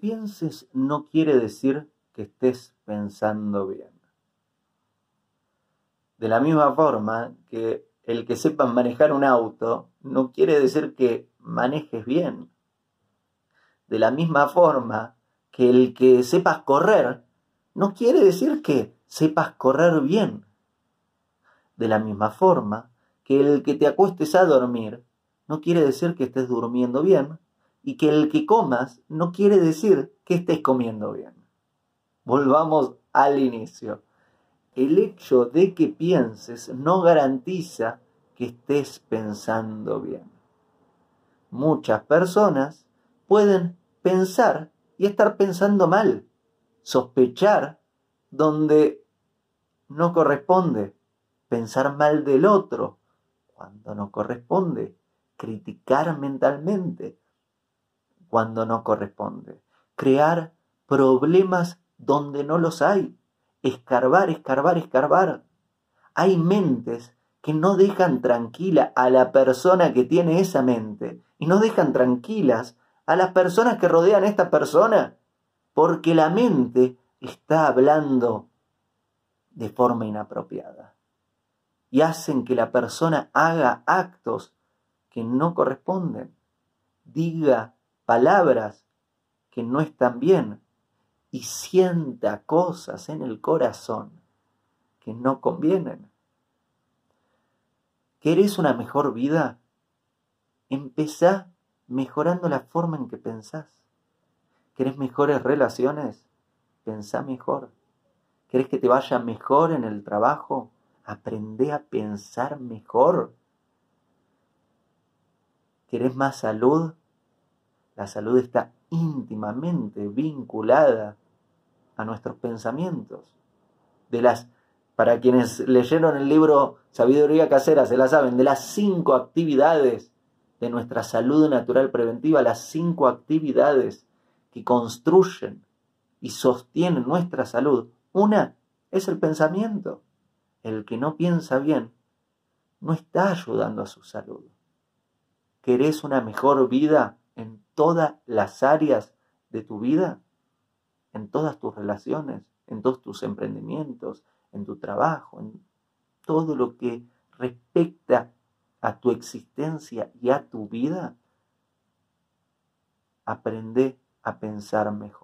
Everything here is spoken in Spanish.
pienses no quiere decir que estés pensando bien. De la misma forma que el que sepas manejar un auto no quiere decir que manejes bien. De la misma forma que el que sepas correr no quiere decir que sepas correr bien. De la misma forma que el que te acuestes a dormir no quiere decir que estés durmiendo bien y que el que comas no quiere decir que estés comiendo bien. Volvamos al inicio. El hecho de que pienses no garantiza que estés pensando bien. Muchas personas pueden pensar y estar pensando mal, sospechar donde no corresponde, pensar mal del otro cuando no corresponde, criticar mentalmente cuando no corresponde, crear problemas donde no los hay, escarbar, escarbar, escarbar. Hay mentes que no dejan tranquila a la persona que tiene esa mente y no dejan tranquilas a las personas que rodean a esta persona, porque la mente está hablando de forma inapropiada y hacen que la persona haga actos que no corresponden, diga palabras que no están bien y sienta cosas en el corazón que no convienen. ¿Querés una mejor vida? Empezá mejorando la forma en que pensás. ¿Querés mejores relaciones? Pensá mejor. ¿Querés que te vaya mejor en el trabajo? Aprende a pensar mejor. ¿Querés más salud? La salud está íntimamente vinculada a nuestros pensamientos. De las para quienes leyeron el libro Sabiduría Casera, se la saben, de las cinco actividades de nuestra salud natural preventiva, las cinco actividades que construyen y sostienen nuestra salud, una es el pensamiento. El que no piensa bien no está ayudando a su salud. ¿Querés una mejor vida en todas las áreas de tu vida? ¿En todas tus relaciones? ¿En todos tus emprendimientos? en tu trabajo, en todo lo que respecta a tu existencia y a tu vida, aprende a pensar mejor.